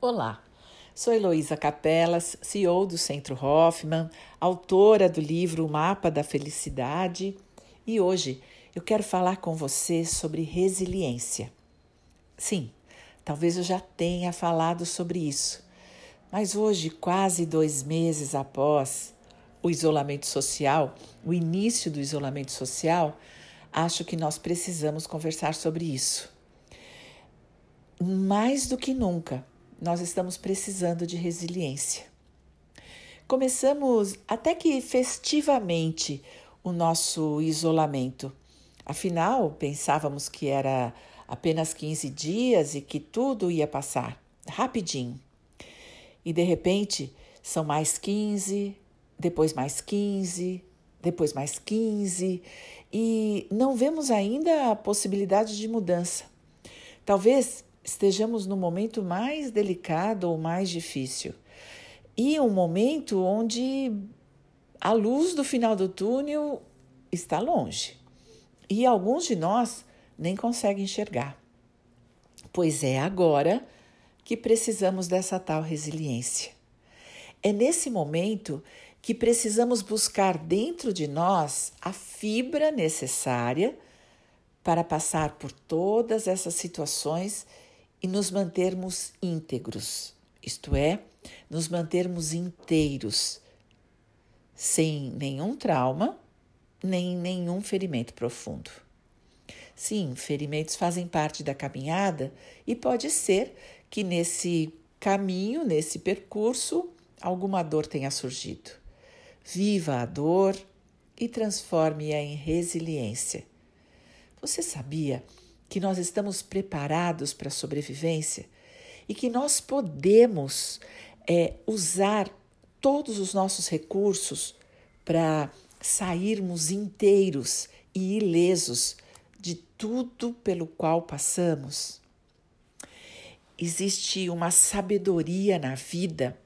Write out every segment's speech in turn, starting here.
Olá, sou Heloísa Capelas, CEO do Centro Hoffman, autora do livro O Mapa da Felicidade e hoje eu quero falar com você sobre resiliência. Sim, talvez eu já tenha falado sobre isso, mas hoje, quase dois meses após o isolamento social, o início do isolamento social, acho que nós precisamos conversar sobre isso. Mais do que nunca, nós estamos precisando de resiliência. Começamos até que festivamente o nosso isolamento. Afinal, pensávamos que era apenas 15 dias e que tudo ia passar rapidinho. E de repente, são mais 15, depois mais 15, depois mais 15, e não vemos ainda a possibilidade de mudança. Talvez estejamos no momento mais delicado ou mais difícil. E um momento onde a luz do final do túnel está longe. E alguns de nós nem conseguem enxergar. Pois é agora que precisamos dessa tal resiliência. É nesse momento que precisamos buscar dentro de nós a fibra necessária para passar por todas essas situações e nos mantermos íntegros, isto é, nos mantermos inteiros, sem nenhum trauma, nem nenhum ferimento profundo. Sim, ferimentos fazem parte da caminhada e pode ser que nesse caminho, nesse percurso, alguma dor tenha surgido. Viva a dor e transforme-a em resiliência. Você sabia que nós estamos preparados para a sobrevivência e que nós podemos é, usar todos os nossos recursos para sairmos inteiros e ilesos de tudo pelo qual passamos. Existe uma sabedoria na vida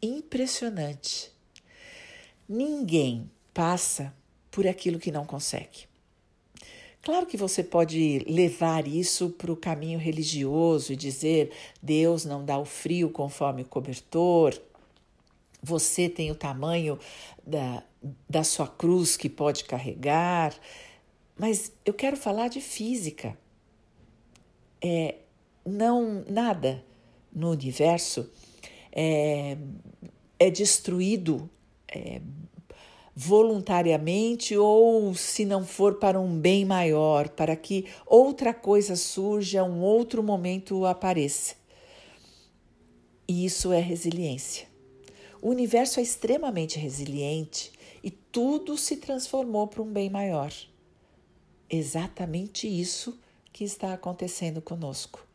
impressionante. Ninguém passa por aquilo que não consegue. Claro que você pode levar isso para o caminho religioso e dizer Deus não dá o frio conforme o cobertor, você tem o tamanho da, da sua cruz que pode carregar, mas eu quero falar de física. É, não nada no universo é, é destruído é, voluntariamente ou se não for para um bem maior, para que outra coisa surja, um outro momento apareça. E isso é resiliência. O universo é extremamente resiliente e tudo se transformou para um bem maior. Exatamente isso que está acontecendo conosco.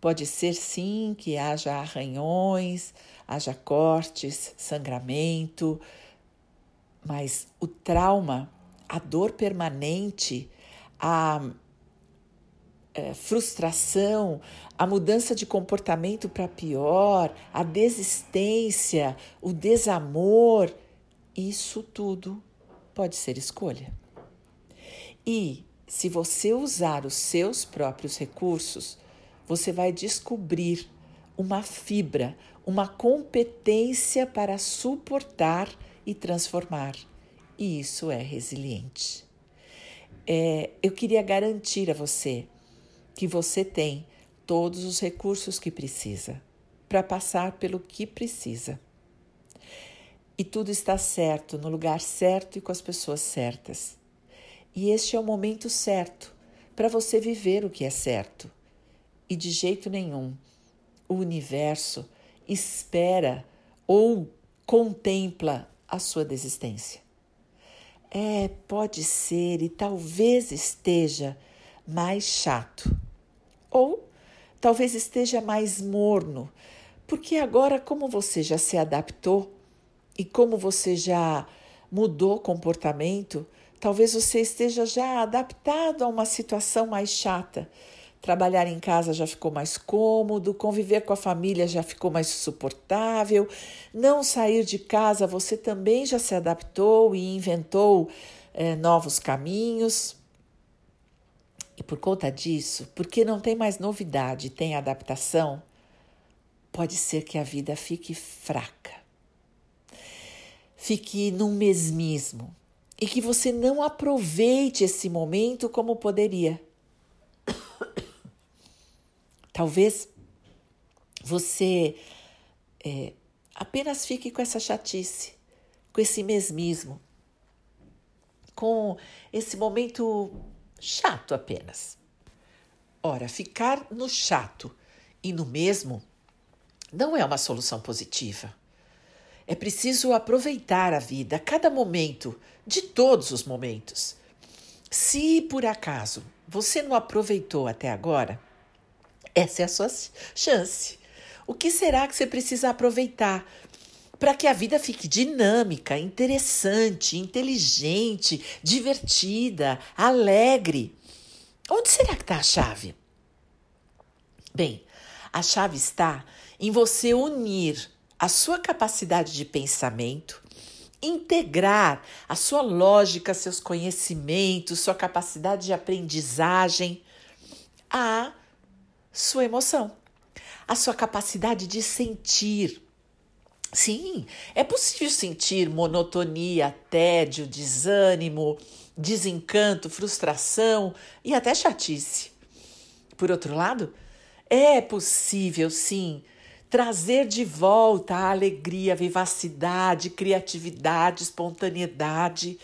Pode ser sim que haja arranhões, haja cortes, sangramento, mas o trauma, a dor permanente, a é, frustração, a mudança de comportamento para pior, a desistência, o desamor, isso tudo pode ser escolha. E se você usar os seus próprios recursos, você vai descobrir uma fibra, uma competência para suportar e transformar. E isso é resiliente. É, eu queria garantir a você que você tem todos os recursos que precisa para passar pelo que precisa. E tudo está certo, no lugar certo e com as pessoas certas. E este é o momento certo para você viver o que é certo. E de jeito nenhum o universo espera ou contempla a sua desistência. É, pode ser e talvez esteja mais chato, ou talvez esteja mais morno, porque agora, como você já se adaptou e como você já mudou comportamento, talvez você esteja já adaptado a uma situação mais chata Trabalhar em casa já ficou mais cômodo, conviver com a família já ficou mais suportável, não sair de casa você também já se adaptou e inventou é, novos caminhos. E por conta disso, porque não tem mais novidade, tem adaptação, pode ser que a vida fique fraca, fique num mesmismo e que você não aproveite esse momento como poderia. Talvez você é, apenas fique com essa chatice, com esse mesmismo, com esse momento chato apenas. Ora, ficar no chato e no mesmo não é uma solução positiva. É preciso aproveitar a vida, cada momento, de todos os momentos. Se por acaso você não aproveitou até agora, essa é a sua chance. O que será que você precisa aproveitar para que a vida fique dinâmica, interessante, inteligente, divertida, alegre? Onde será que está a chave? Bem, a chave está em você unir a sua capacidade de pensamento, integrar a sua lógica, seus conhecimentos, sua capacidade de aprendizagem à sua emoção, a sua capacidade de sentir. Sim, é possível sentir monotonia, tédio, desânimo, desencanto, frustração e até chatice. Por outro lado, é possível, sim, trazer de volta a alegria, a vivacidade, criatividade, espontaneidade,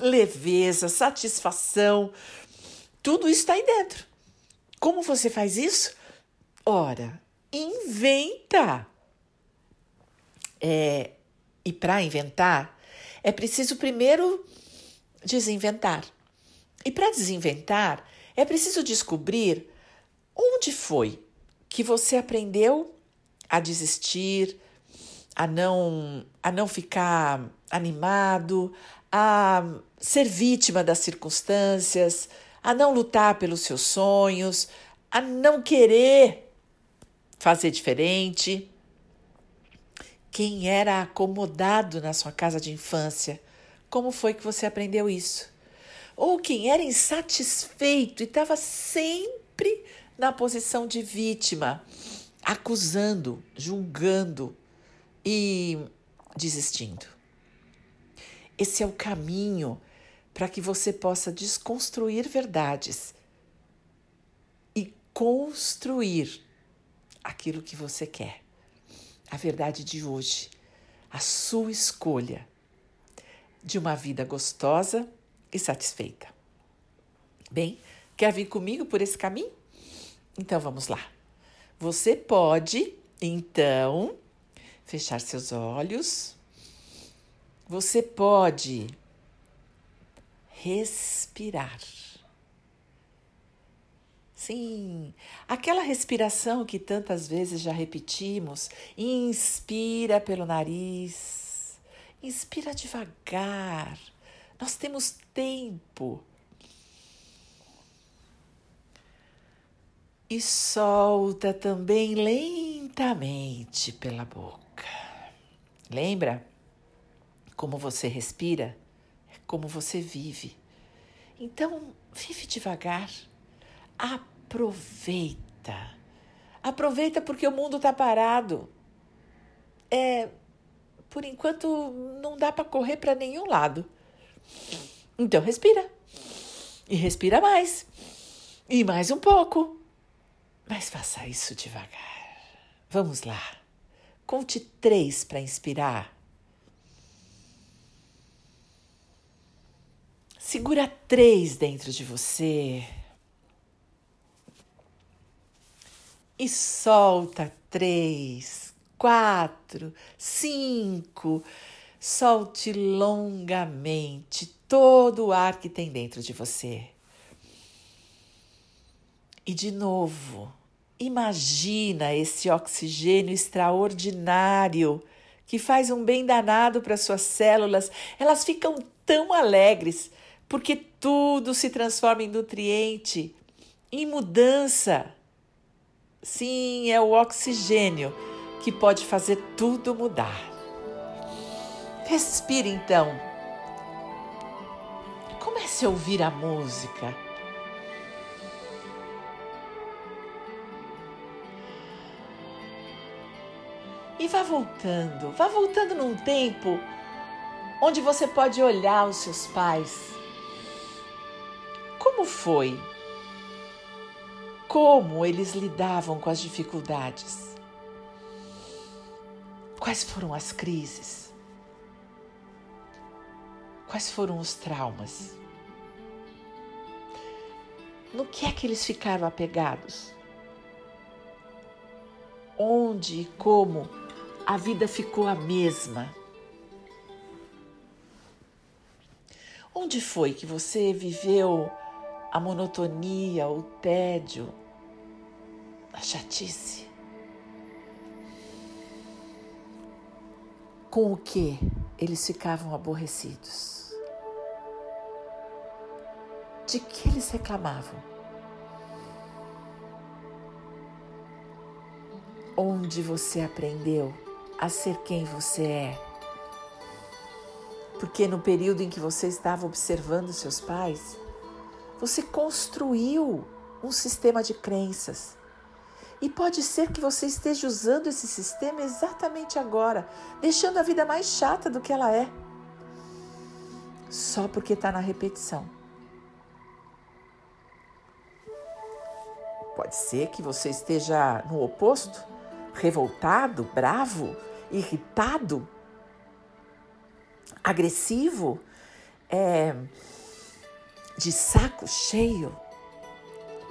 leveza, satisfação. Tudo isso está aí dentro. Como você faz isso? Ora, inventa! É, e para inventar, é preciso primeiro desinventar. E para desinventar, é preciso descobrir Onde foi que você aprendeu a desistir, a não, a não ficar animado, a ser vítima das circunstâncias, a não lutar pelos seus sonhos, a não querer fazer diferente? Quem era acomodado na sua casa de infância? Como foi que você aprendeu isso? Ou quem era insatisfeito e estava sempre na posição de vítima, acusando, julgando e desistindo. Esse é o caminho para que você possa desconstruir verdades e construir aquilo que você quer. A verdade de hoje, a sua escolha de uma vida gostosa e satisfeita. Bem, quer vir comigo por esse caminho? Então vamos lá. Você pode, então, fechar seus olhos. Você pode respirar. Sim, aquela respiração que tantas vezes já repetimos. Inspira pelo nariz, inspira devagar. Nós temos tempo e solta também lentamente pela boca. Lembra? Como você respira como você vive. Então, vive devagar. Aproveita. Aproveita porque o mundo está parado. É, por enquanto não dá para correr para nenhum lado. Então respira. E respira mais. E mais um pouco. Mas faça isso devagar. Vamos lá. Conte três para inspirar. Segura três dentro de você. E solta três, quatro, cinco. Solte longamente todo o ar que tem dentro de você. E de novo, Imagina esse oxigênio extraordinário que faz um bem danado para suas células. Elas ficam tão alegres porque tudo se transforma em nutriente, em mudança. Sim, é o oxigênio que pode fazer tudo mudar. Respire então. Comece a ouvir a música E vá voltando, vá voltando num tempo onde você pode olhar os seus pais. Como foi? Como eles lidavam com as dificuldades? Quais foram as crises? Quais foram os traumas? No que é que eles ficaram apegados? Onde e como a vida ficou a mesma? Onde foi que você viveu a monotonia, o tédio, a chatice? Com o que eles ficavam aborrecidos? De que eles reclamavam? Onde você aprendeu a ser quem você é? Porque no período em que você estava observando seus pais, você construiu um sistema de crenças. E pode ser que você esteja usando esse sistema exatamente agora, deixando a vida mais chata do que ela é. Só porque está na repetição. Pode ser que você esteja no oposto, revoltado, bravo, irritado, agressivo, é, de saco cheio,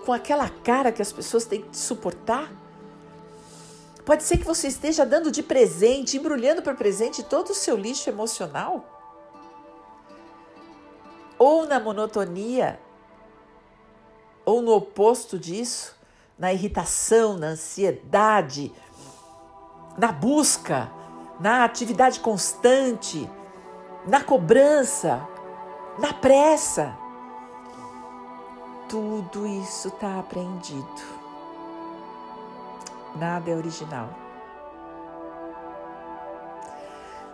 com aquela cara que as pessoas têm que suportar. Pode ser que você esteja dando de presente, embrulhando para presente todo o seu lixo emocional. Ou na monotonia, ou no oposto disso, na irritação, na ansiedade, na busca, na atividade constante, na cobrança, na pressa. Tudo isso está aprendido. Nada é original.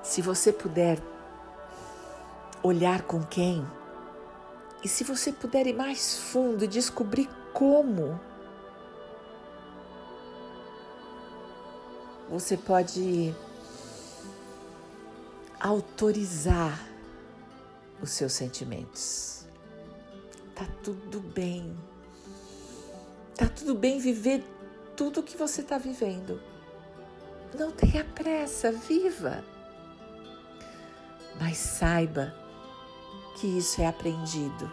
Se você puder olhar com quem, e se você puder ir mais fundo e descobrir como, você pode autorizar os seus sentimentos. Tá tudo bem. Tá tudo bem viver tudo que você está vivendo. Não tenha pressa, viva. Mas saiba que isso é aprendido.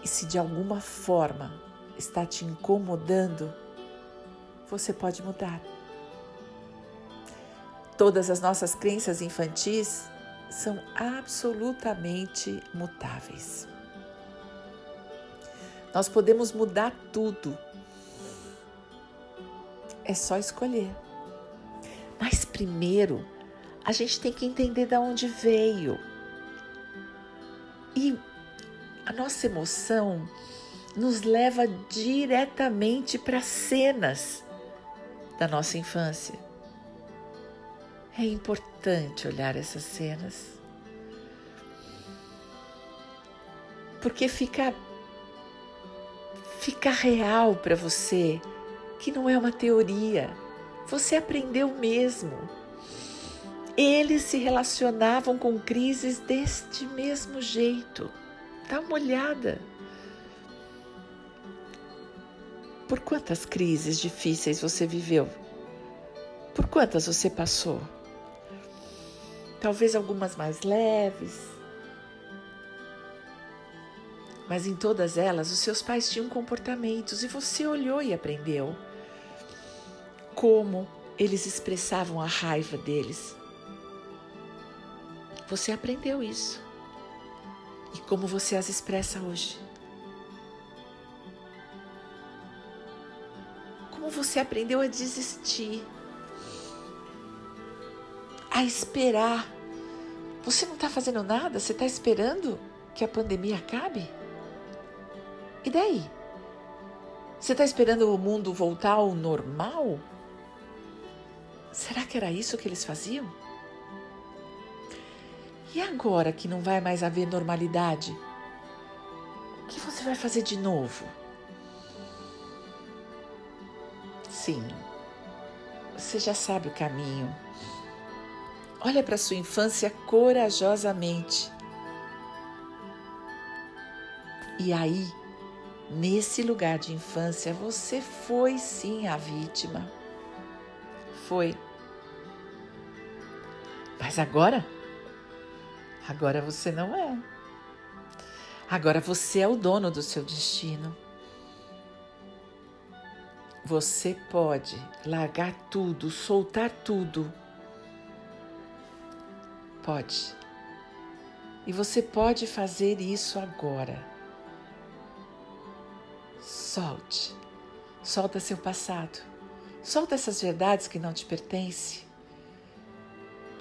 E se de alguma forma está te incomodando, você pode mudar. Todas as nossas crenças infantis são absolutamente mutáveis. Nós podemos mudar tudo. É só escolher. Mas primeiro, a gente tem que entender de onde veio. E a nossa emoção nos leva diretamente para cenas da nossa infância. É importante olhar essas cenas. Porque fica fica real para você que não é uma teoria. Você aprendeu mesmo. Eles se relacionavam com crises deste mesmo jeito. Dá uma olhada. Por quantas crises difíceis você viveu? Por quantas você passou? talvez algumas mais leves. Mas em todas elas, os seus pais tinham comportamentos e você olhou e aprendeu como eles expressavam a raiva deles. Você aprendeu isso. E como você as expressa hoje? Como você aprendeu a desistir? A esperar você não está fazendo nada? Você está esperando que a pandemia acabe? E daí? Você está esperando o mundo voltar ao normal? Será que era isso que eles faziam? E agora que não vai mais haver normalidade? O que você vai fazer de novo? Sim, você já sabe o caminho. Olha para sua infância corajosamente. E aí, nesse lugar de infância, você foi sim a vítima. Foi. Mas agora? Agora você não é. Agora você é o dono do seu destino. Você pode largar tudo, soltar tudo. Pode. E você pode fazer isso agora. Solte. Solta seu passado. Solta essas verdades que não te pertencem.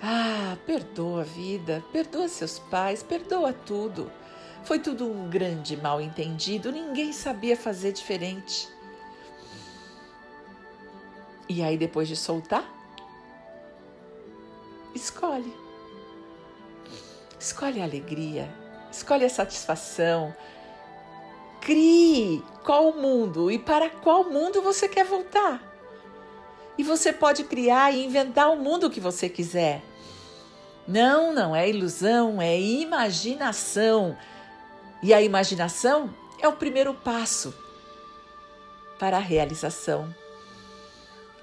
Ah, perdoa a vida, perdoa seus pais, perdoa tudo. Foi tudo um grande mal entendido, ninguém sabia fazer diferente. E aí, depois de soltar, escolhe. Escolhe a alegria, escolhe a satisfação. Crie qual mundo e para qual mundo você quer voltar. E você pode criar e inventar o mundo que você quiser. Não, não é ilusão, é imaginação. E a imaginação é o primeiro passo para a realização.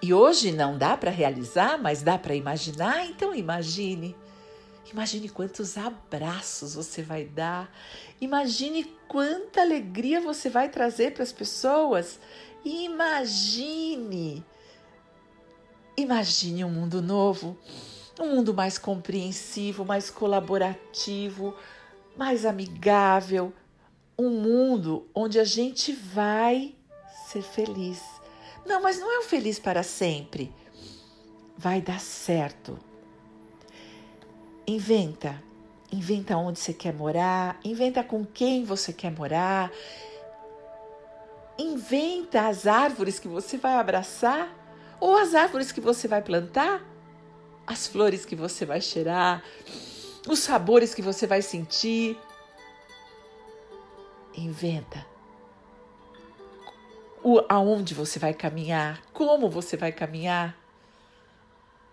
E hoje não dá para realizar, mas dá para imaginar, então imagine. Imagine quantos abraços você vai dar. Imagine quanta alegria você vai trazer para as pessoas. Imagine. Imagine um mundo novo, um mundo mais compreensivo, mais colaborativo, mais amigável, um mundo onde a gente vai ser feliz não, mas não é o feliz para sempre. Vai dar certo. Inventa. Inventa onde você quer morar, inventa com quem você quer morar. Inventa as árvores que você vai abraçar ou as árvores que você vai plantar, as flores que você vai cheirar, os sabores que você vai sentir. Inventa o, aonde você vai caminhar, como você vai caminhar.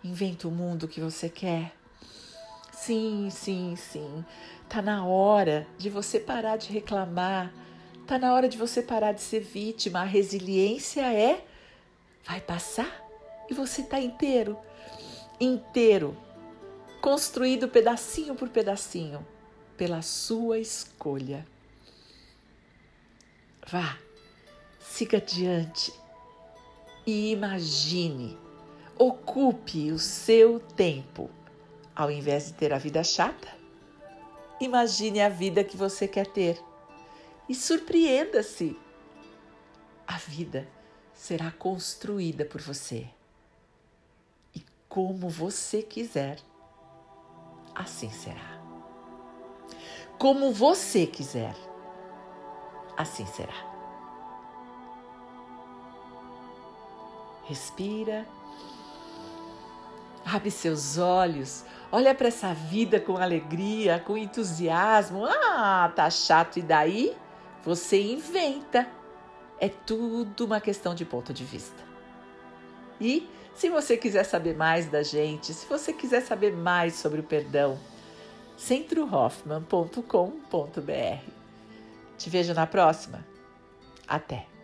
Inventa o mundo que você quer. Sim, sim, sim. Tá na hora de você parar de reclamar. Tá na hora de você parar de ser vítima. A resiliência é vai passar e você tá inteiro, inteiro, construído pedacinho por pedacinho pela sua escolha. Vá siga adiante e imagine, ocupe o seu tempo. Ao invés de ter a vida chata, imagine a vida que você quer ter e surpreenda-se. A vida será construída por você. E como você quiser, assim será. Como você quiser, assim será. Respira. Abre seus olhos. Olha para essa vida com alegria, com entusiasmo. Ah, tá chato e daí? Você inventa. É tudo uma questão de ponto de vista. E se você quiser saber mais da gente, se você quiser saber mais sobre o perdão, centrohoffman.com.br. Te vejo na próxima. Até!